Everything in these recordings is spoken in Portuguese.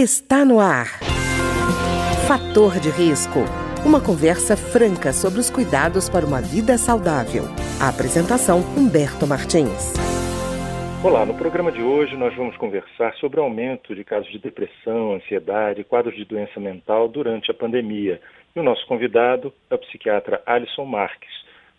Está no ar. Fator de risco. Uma conversa franca sobre os cuidados para uma vida saudável. A apresentação Humberto Martins. Olá, no programa de hoje nós vamos conversar sobre o aumento de casos de depressão, ansiedade e quadros de doença mental durante a pandemia. E o nosso convidado é o psiquiatra Alisson Marques.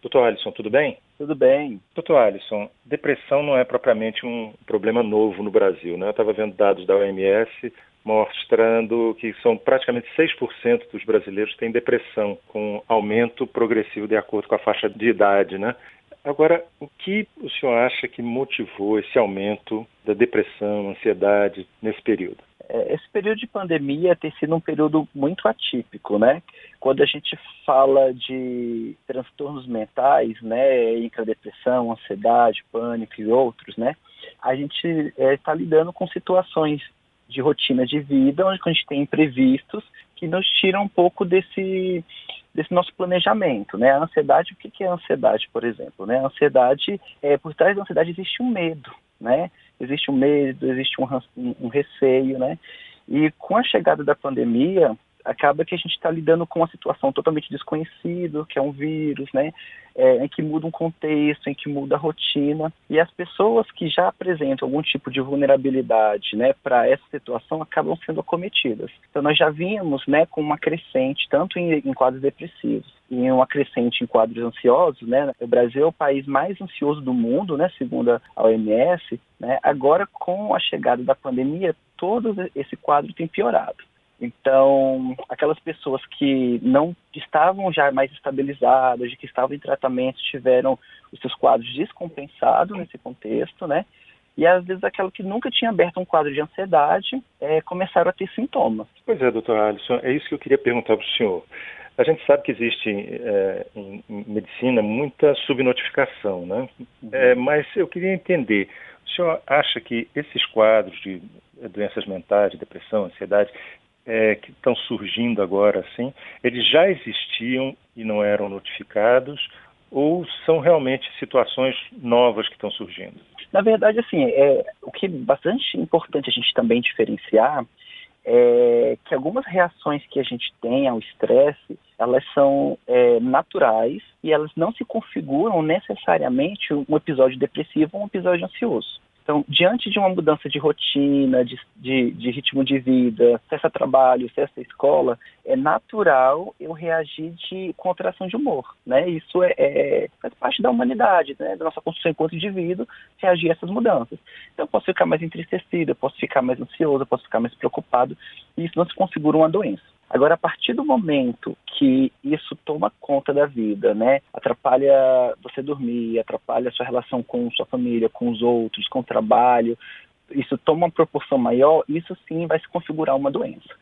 Doutor Alisson, tudo bem? Tudo bem. Doutor Alisson, depressão não é propriamente um problema novo no Brasil, né? Eu estava vendo dados da OMS mostrando que são praticamente 6% dos brasileiros têm depressão, com aumento progressivo de acordo com a faixa de idade, né? Agora, o que o senhor acha que motivou esse aumento da depressão, ansiedade nesse período? É, esse período de pandemia tem sido um período muito atípico, né? Quando a gente fala de transtornos mentais, né, intradepressão, ansiedade, pânico e outros, né, a gente está é, lidando com situações de rotina de vida, onde a gente tem imprevistos que nos tiram um pouco desse, desse nosso planejamento, né? A ansiedade, o que é a ansiedade, por exemplo, né? A ansiedade, é, por trás da ansiedade existe um medo, né? Existe um medo, existe um, um receio, né? E com a chegada da pandemia, acaba que a gente está lidando com uma situação totalmente desconhecida, que é um vírus, né? É, em que muda um contexto, em que muda a rotina. E as pessoas que já apresentam algum tipo de vulnerabilidade né, para essa situação acabam sendo acometidas. Então, nós já vínhamos né, com uma crescente, tanto em, em quadros depressivos e uma crescente em quadros ansiosos. Né? O Brasil é o país mais ansioso do mundo, né, segundo a OMS. Né? Agora, com a chegada da pandemia, todo esse quadro tem piorado. Então, aquelas pessoas que não estavam já mais estabilizadas, de que estavam em tratamento, tiveram os seus quadros descompensados nesse contexto, né? E às vezes aquela que nunca tinha aberto um quadro de ansiedade é, começaram a ter sintomas. Pois é, doutor Alisson, é isso que eu queria perguntar para o senhor. A gente sabe que existe é, em, medicina muita subnotificação, né? Uhum. É, mas eu queria entender, o senhor acha que esses quadros de doenças mentais, depressão, ansiedade, é, que estão surgindo agora, assim, eles já existiam e não eram notificados ou são realmente situações novas que estão surgindo? Na verdade, assim, é, o que é bastante importante a gente também diferenciar é que algumas reações que a gente tem ao estresse, elas são é, naturais e elas não se configuram necessariamente um episódio depressivo ou um episódio ansioso. Então, diante de uma mudança de rotina, de, de, de ritmo de vida, acesso a trabalho, acesso à escola, é natural eu reagir de contração de humor, né? Isso é, é, faz parte da humanidade, né? Da nossa construção enquanto indivíduo, reagir a essas mudanças. Então, eu posso ficar mais entristecido, eu posso ficar mais ansioso, eu posso ficar mais preocupado, e isso não se configura uma doença. Agora, a partir do momento que isso toma conta da vida, né, atrapalha você dormir, atrapalha a sua relação com sua família, com os outros, com o trabalho, isso toma uma proporção maior, isso sim vai se configurar uma doença.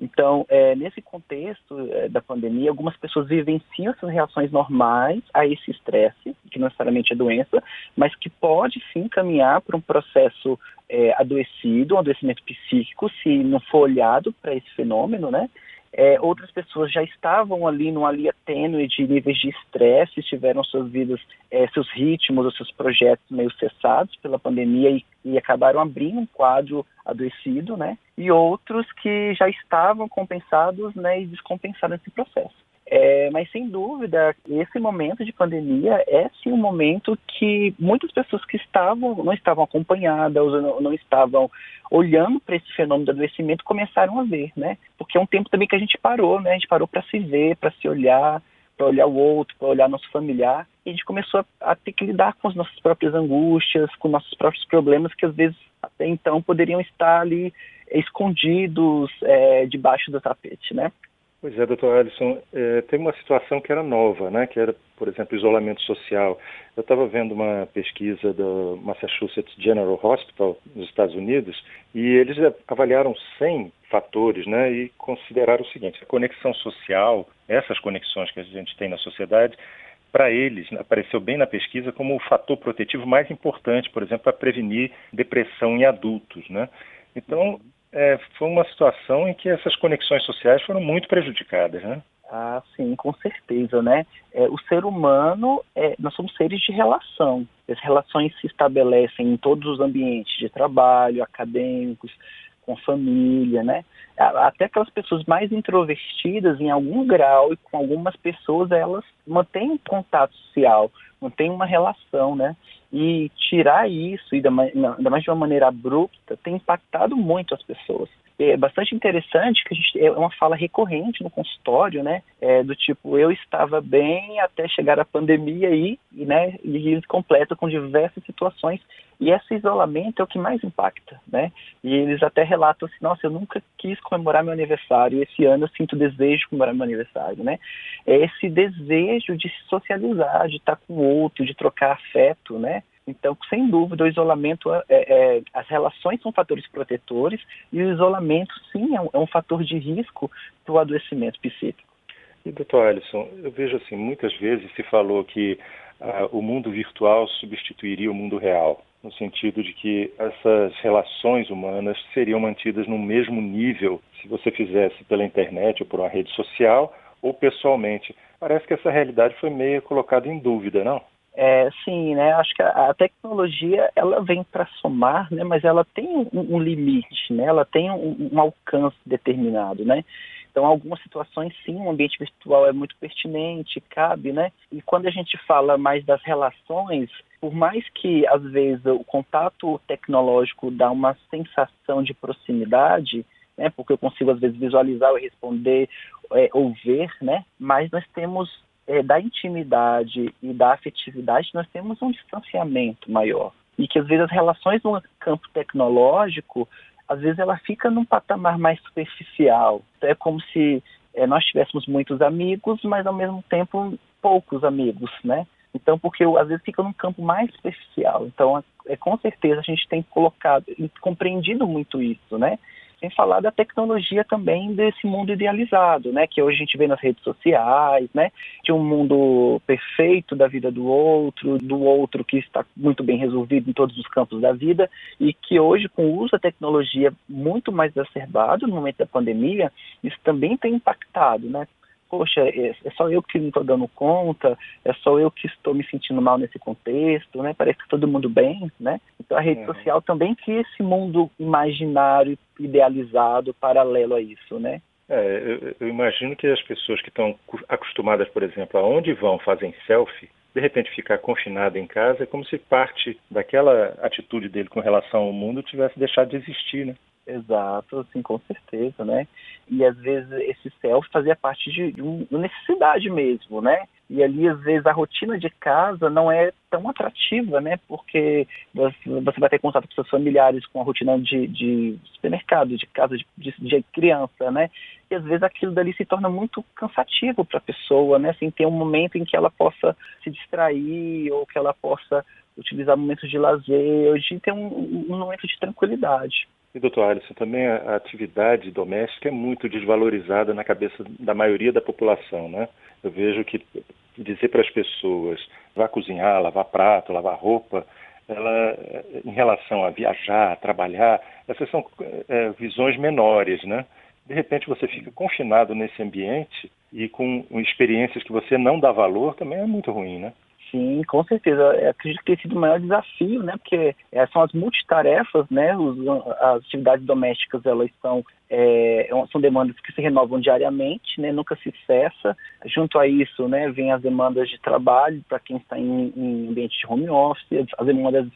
Então, é, nesse contexto é, da pandemia, algumas pessoas vivenciam essas reações normais a esse estresse, que não necessariamente é doença, mas que pode sim caminhar para um processo é, adoecido, um adoecimento psíquico, se não for olhado para esse fenômeno, né? É, outras pessoas já estavam ali numa linha tênue de níveis de estresse, tiveram suas vidas, é, seus ritmos, os seus projetos meio cessados pela pandemia e, e, acabaram abrindo um quadro adoecido, né? E outros que já estavam compensados, né, e descompensaram esse processo. É, mas sem dúvida, esse momento de pandemia é sim um momento que muitas pessoas que estavam não estavam acompanhadas, não, não estavam olhando para esse fenômeno do adoecimento começaram a ver, né? Porque é um tempo também que a gente parou, né? A gente parou para se ver, para se olhar, para olhar o outro, para olhar nosso familiar. E a gente começou a, a, ter que lidar com as nossas próprias angústias, com nossos próprios problemas que às vezes até então poderiam estar ali escondidos é, debaixo do tapete, né? Pois é, doutor Alisson, é, tem uma situação que era nova, né, que era, por exemplo, isolamento social. Eu estava vendo uma pesquisa do Massachusetts General Hospital, nos Estados Unidos, e eles avaliaram 100 fatores né, e consideraram o seguinte, a conexão social, essas conexões que a gente tem na sociedade, para eles, apareceu bem na pesquisa como o fator protetivo mais importante, por exemplo, para prevenir depressão em adultos. Né? Então, é, foi uma situação em que essas conexões sociais foram muito prejudicadas, né? Ah, sim, com certeza, né? É, o ser humano, é, nós somos seres de relação. As relações se estabelecem em todos os ambientes de trabalho, acadêmicos, com família, né? Até aquelas pessoas mais introvertidas, em algum grau, e com algumas pessoas, elas mantêm contato social, mantêm uma relação, né? E tirar isso, e ainda mais de uma maneira abrupta, tem impactado muito as pessoas é bastante interessante que gente é uma fala recorrente no consultório, né? É, do tipo, eu estava bem até chegar a pandemia aí, e, né? E eles completam com diversas situações. E esse isolamento é o que mais impacta, né? E eles até relatam assim, nossa, eu nunca quis comemorar meu aniversário, esse ano eu sinto desejo de comemorar meu aniversário, né? É esse desejo de se socializar, de estar com o outro, de trocar afeto, né? Então, sem dúvida, o isolamento, é, é, as relações são fatores protetores e o isolamento, sim, é um, é um fator de risco para o adoecimento psíquico. E, doutor Alisson, eu vejo assim, muitas vezes se falou que ah, o mundo virtual substituiria o mundo real, no sentido de que essas relações humanas seriam mantidas no mesmo nível se você fizesse pela internet ou por uma rede social ou pessoalmente. Parece que essa realidade foi meio colocada em dúvida, não? É, sim, né? Acho que a, a tecnologia ela vem para somar, né? Mas ela tem um, um, limite, né? Ela tem um, um, alcance determinado, né? Então, algumas situações, sim, o ambiente virtual é muito pertinente, cabe, né? E quando a gente fala mais das relações, por mais que às vezes o contato tecnológico dá uma sensação de proximidade, né? Porque eu consigo às vezes visualizar ou responder é, ou ver, né? Mas nós temos é, da intimidade e da afetividade, nós temos um distanciamento maior. E que às vezes as relações no campo tecnológico, às vezes ela fica num patamar mais superficial. É como se é, nós tivéssemos muitos amigos, mas ao mesmo tempo poucos amigos, né? Então, porque às vezes fica num campo mais superficial. Então, é, com certeza a gente tem colocado compreendido muito isso, né? Sem falar da tecnologia também desse mundo idealizado, né? Que hoje a gente vê nas redes sociais, né? De um mundo perfeito da vida do outro, do outro que está muito bem resolvido em todos os campos da vida e que hoje, com o uso da tecnologia muito mais exacerbado no momento da pandemia, isso também tem impactado, né? Poxa, é, é só eu que não estou dando conta, é só eu que estou me sentindo mal nesse contexto, né? Parece que todo mundo bem, né? Então a rede uhum. social também cria esse mundo imaginário, idealizado, paralelo a isso, né? É, eu, eu imagino que as pessoas que estão acostumadas, por exemplo, aonde vão fazem selfie, de repente ficar confinado em casa é como se parte daquela atitude dele com relação ao mundo tivesse deixado de existir, né? Exato, assim, com certeza, né? E às vezes esse self fazia parte de, uma necessidade mesmo, né? E ali, às vezes, a rotina de casa não é tão atrativa, né? Porque você vai ter contato com seus familiares com a rotina de, de supermercado, de casa de, de, de, criança, né? E às vezes aquilo dali se torna muito cansativo para a pessoa, né? Assim, ter um momento em que ela possa se distrair ou que ela possa utilizar momentos de lazer, ou de ter um, um momento de tranquilidade. E, doutor Alisson, também a atividade doméstica é muito desvalorizada na cabeça da maioria da população, né? Eu vejo que dizer para as pessoas vá cozinhar, lavar prato, lavar roupa, ela, em relação a viajar, trabalhar, essas são é, visões menores, né? De repente você fica confinado nesse ambiente e com experiências que você não dá valor, também é muito ruim, né? Sim, com certeza. Eu acredito que tem sido o maior desafio, né? Porque é, são as multitarefas, né? As atividades domésticas, elas são, é, é são demandas que se renovam diariamente, né? Nunca se cessa. Junto a isso, né? Vem as demandas de trabalho para quem está em, em ambiente de home office, as demandas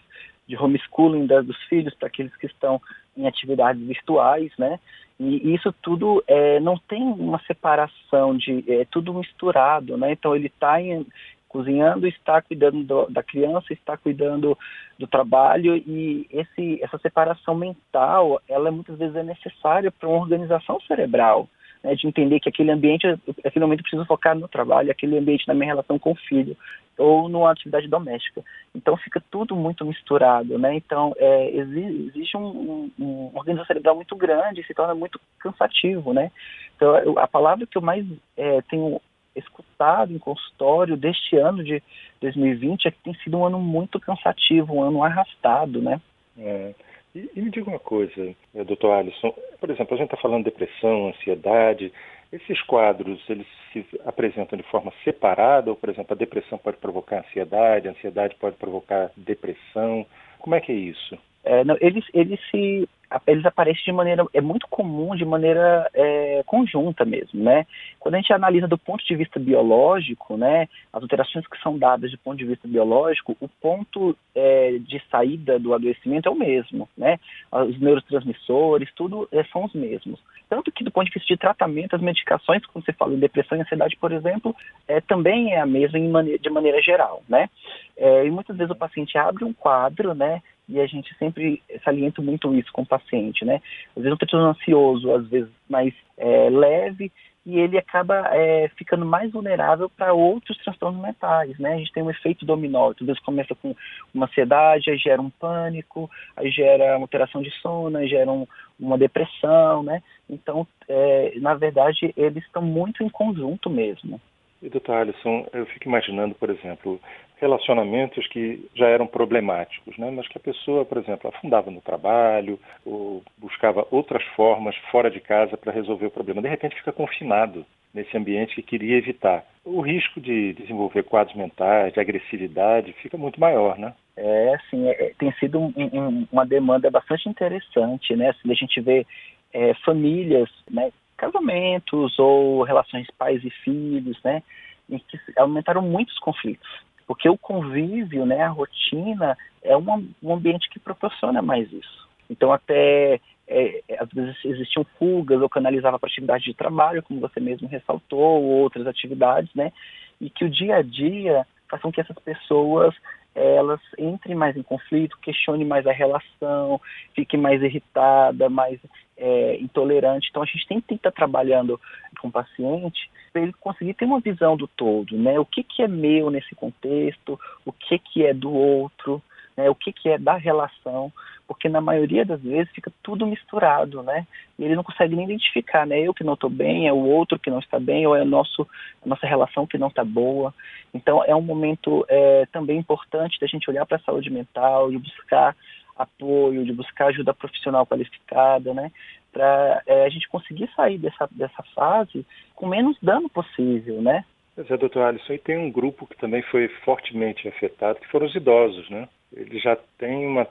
de homeschooling dos filhos para aqueles que estão em atividades virtuais, né? E isso tudo é, não tem uma separação de é tudo misturado, né? Então ele está em, cozinhando, está cuidando do, da criança, está cuidando do trabalho e esse, essa separação mental, ela muitas vezes é necessária para uma organização cerebral, né, de entender que aquele ambiente, aquele momento eu preciso focar no trabalho, aquele ambiente na minha relação com o filho ou numa atividade doméstica. Então fica tudo muito misturado, né? Então é, existe um, um, organização cerebral muito grande se torna muito cansativo, né? Então a palavra que eu mais é, tenho escutado em consultório deste ano de 2020 é que tem sido um ano muito cansativo, um ano arrastado, né? É. E, e, me diga uma coisa, eh, doutor Alisson, por exemplo, a gente está falando de depressão, ansiedade, esses quadros, eles se apresentam de forma separada, ou, por exemplo, a depressão pode provocar ansiedade, a ansiedade pode provocar depressão, como é que é isso? É, não, eles, eles se eles aparecem de maneira, é muito comum, de maneira é, conjunta mesmo, né? Quando a gente analisa do ponto de vista biológico, né, as alterações que são dadas do ponto de vista biológico, o ponto é, de saída do adoecimento é o mesmo, né? Os neurotransmissores, tudo é, são os mesmos. Tanto que do ponto de vista de tratamento, as medicações, como você falou, depressão e ansiedade, por exemplo, é, também é a mesma maneira, de maneira geral, né? É, e muitas vezes o paciente abre um quadro, né, e a gente sempre salienta muito isso com o paciente, né? Às vezes um transtorno ansioso, às vezes mais é, leve, e ele acaba é, ficando mais vulnerável para outros transtornos mentais, né? A gente tem um efeito dominó, às vezes começa com uma ansiedade, aí gera um pânico, aí gera uma alteração de sono, aí gera um, uma depressão, né? Então, é, na verdade, eles estão muito em conjunto mesmo. E, doutor Alisson, eu fico imaginando, por exemplo, relacionamentos que já eram problemáticos, né? mas que a pessoa, por exemplo, afundava no trabalho ou buscava outras formas fora de casa para resolver o problema. De repente fica confinado nesse ambiente que queria evitar. O risco de desenvolver quadros mentais, de agressividade, fica muito maior, né? É, sim, é, tem sido um, um, uma demanda bastante interessante, né? Assim, a gente vê é, famílias, né, casamentos ou relações pais e filhos, né, em que aumentaram muitos conflitos porque o convívio, né, a rotina, é um, um ambiente que proporciona mais isso. Então, até é, às vezes existiam fugas ou canalizava para atividade de trabalho, como você mesmo ressaltou, ou outras atividades, né? E que o dia a dia façam que essas pessoas elas entrem mais em conflito, questionem mais a relação, fiquem mais irritada, mais é, intolerante. Então a gente tem que estar trabalhando com o paciente para ele conseguir ter uma visão do todo, né? O que, que é meu nesse contexto, o que, que é do outro, né? o que, que é da relação, porque na maioria das vezes fica tudo misturado, né? E ele não consegue nem identificar, né? Eu que não estou bem, é o outro que não está bem, ou é a, nosso, a nossa relação que não está boa. Então é um momento é, também importante da gente olhar para a saúde mental e buscar apoio, de buscar ajuda profissional qualificada, né? Para é, a gente conseguir sair dessa, dessa fase com menos dano possível, né? Pois é, doutor Alisson, e tem um grupo que também foi fortemente afetado, que foram os idosos, né? Eles já têm uma,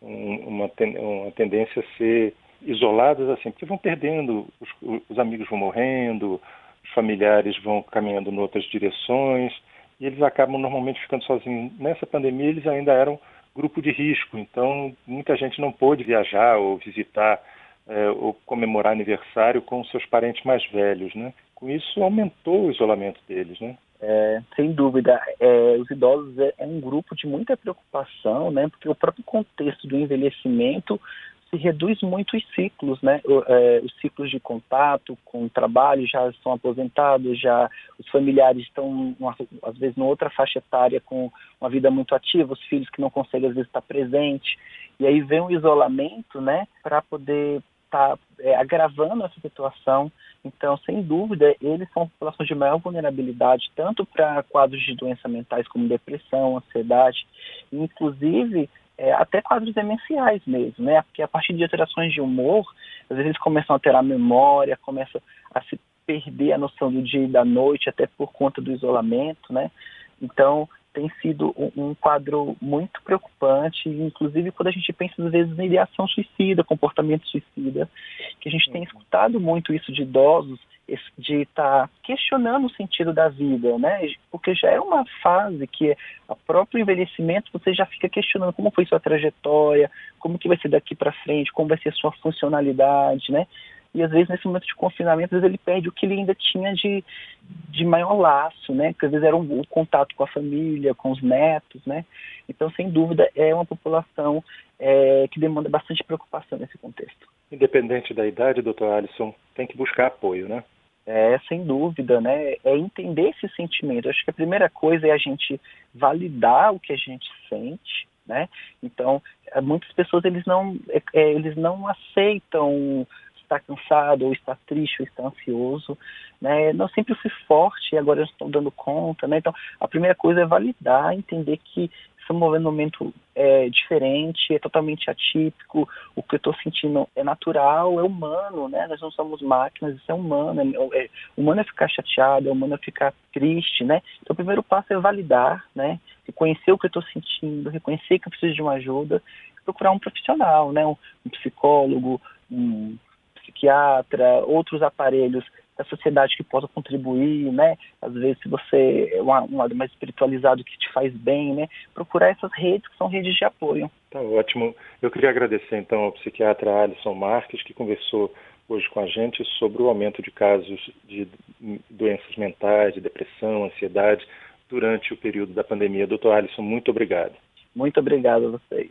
uma, uma tendência a ser isolados assim, porque vão perdendo, os, os amigos vão morrendo, os familiares vão caminhando em outras direções, e eles acabam normalmente ficando sozinhos. Nessa pandemia, eles ainda eram grupo de risco, então muita gente não pôde viajar ou visitar é, ou comemorar aniversário com seus parentes mais velhos, né? Com isso aumentou o isolamento deles, né? É, sem dúvida, é, os idosos é, é, um grupo de muita preocupação, né? Porque o próprio contexto do envelhecimento se reduz muito os ciclos, né? O, é, os ciclos de contato com o trabalho já estão aposentados, já os familiares estão, às vezes, em outra faixa etária com uma vida muito ativa, os filhos que não conseguem, às vezes, estar presentes. E aí vem o isolamento, né? Para poder estar tá, é, agravando essa situação. Então, sem dúvida, eles são populações de maior vulnerabilidade, tanto para quadros de doenças mentais como depressão, ansiedade, inclusive é, até quadros demenciais mesmo, né? Porque a partir de alterações de humor, às vezes eles começam a ter a memória, começam a se perder a noção do dia e da noite, até por conta do isolamento, né? Então, tem sido um, um quadro muito preocupante, inclusive quando a gente pensa, às vezes, na ideação suicida, comportamento suicida, que a gente tem uhum. escutado muito isso de idosos, de estar tá questionando o sentido da vida, né? Porque já é uma fase que a próprio envelhecimento você já fica questionando como foi sua trajetória, como que vai ser daqui para frente, como vai ser a sua funcionalidade, né? E às vezes nesse momento de confinamento, às vezes ele perde o que ele ainda tinha de, de maior laço, né? Que às vezes era um, o contato com a família, com os netos, né? Então, sem dúvida, é uma população é, que demanda bastante preocupação nesse contexto. Independente da idade, doutor Alisson, tem que buscar apoio, né? É, sem dúvida, né? É entender esse sentimento. Acho que a primeira coisa é a gente validar o que a gente sente, né? Então, é, muitas pessoas eles não, é, é, eles não aceitam estar cansado ou estar triste ou estar ansioso, né? Não sempre fui forte e agora eu estou dando conta, né? Então, a primeira coisa é validar, entender que estamos vivendo um momento é, diferente, é totalmente atípico, o que eu estou sentindo é natural, é humano, né? Nós não somos máquinas, isso é humano, é, é, humano é ficar chateado, é humano é ficar triste, né? Então o primeiro passo é validar, né? Reconhecer o que eu estou sentindo, reconhecer que eu preciso de uma ajuda, procurar um profissional, né? um, um psicólogo, um psiquiatra, outros aparelhos da sociedade que possa contribuir, né? Às vezes, se você é um lado mais espiritualizado que te faz bem, né? Procurar essas redes que são redes de apoio. Tá ótimo. Eu queria agradecer então ao psiquiatra Alisson Marques que conversou hoje com a gente sobre o aumento de casos de doenças mentais, de depressão, ansiedade durante o período da pandemia. Doutor Alisson, muito obrigado. Muito obrigado a vocês.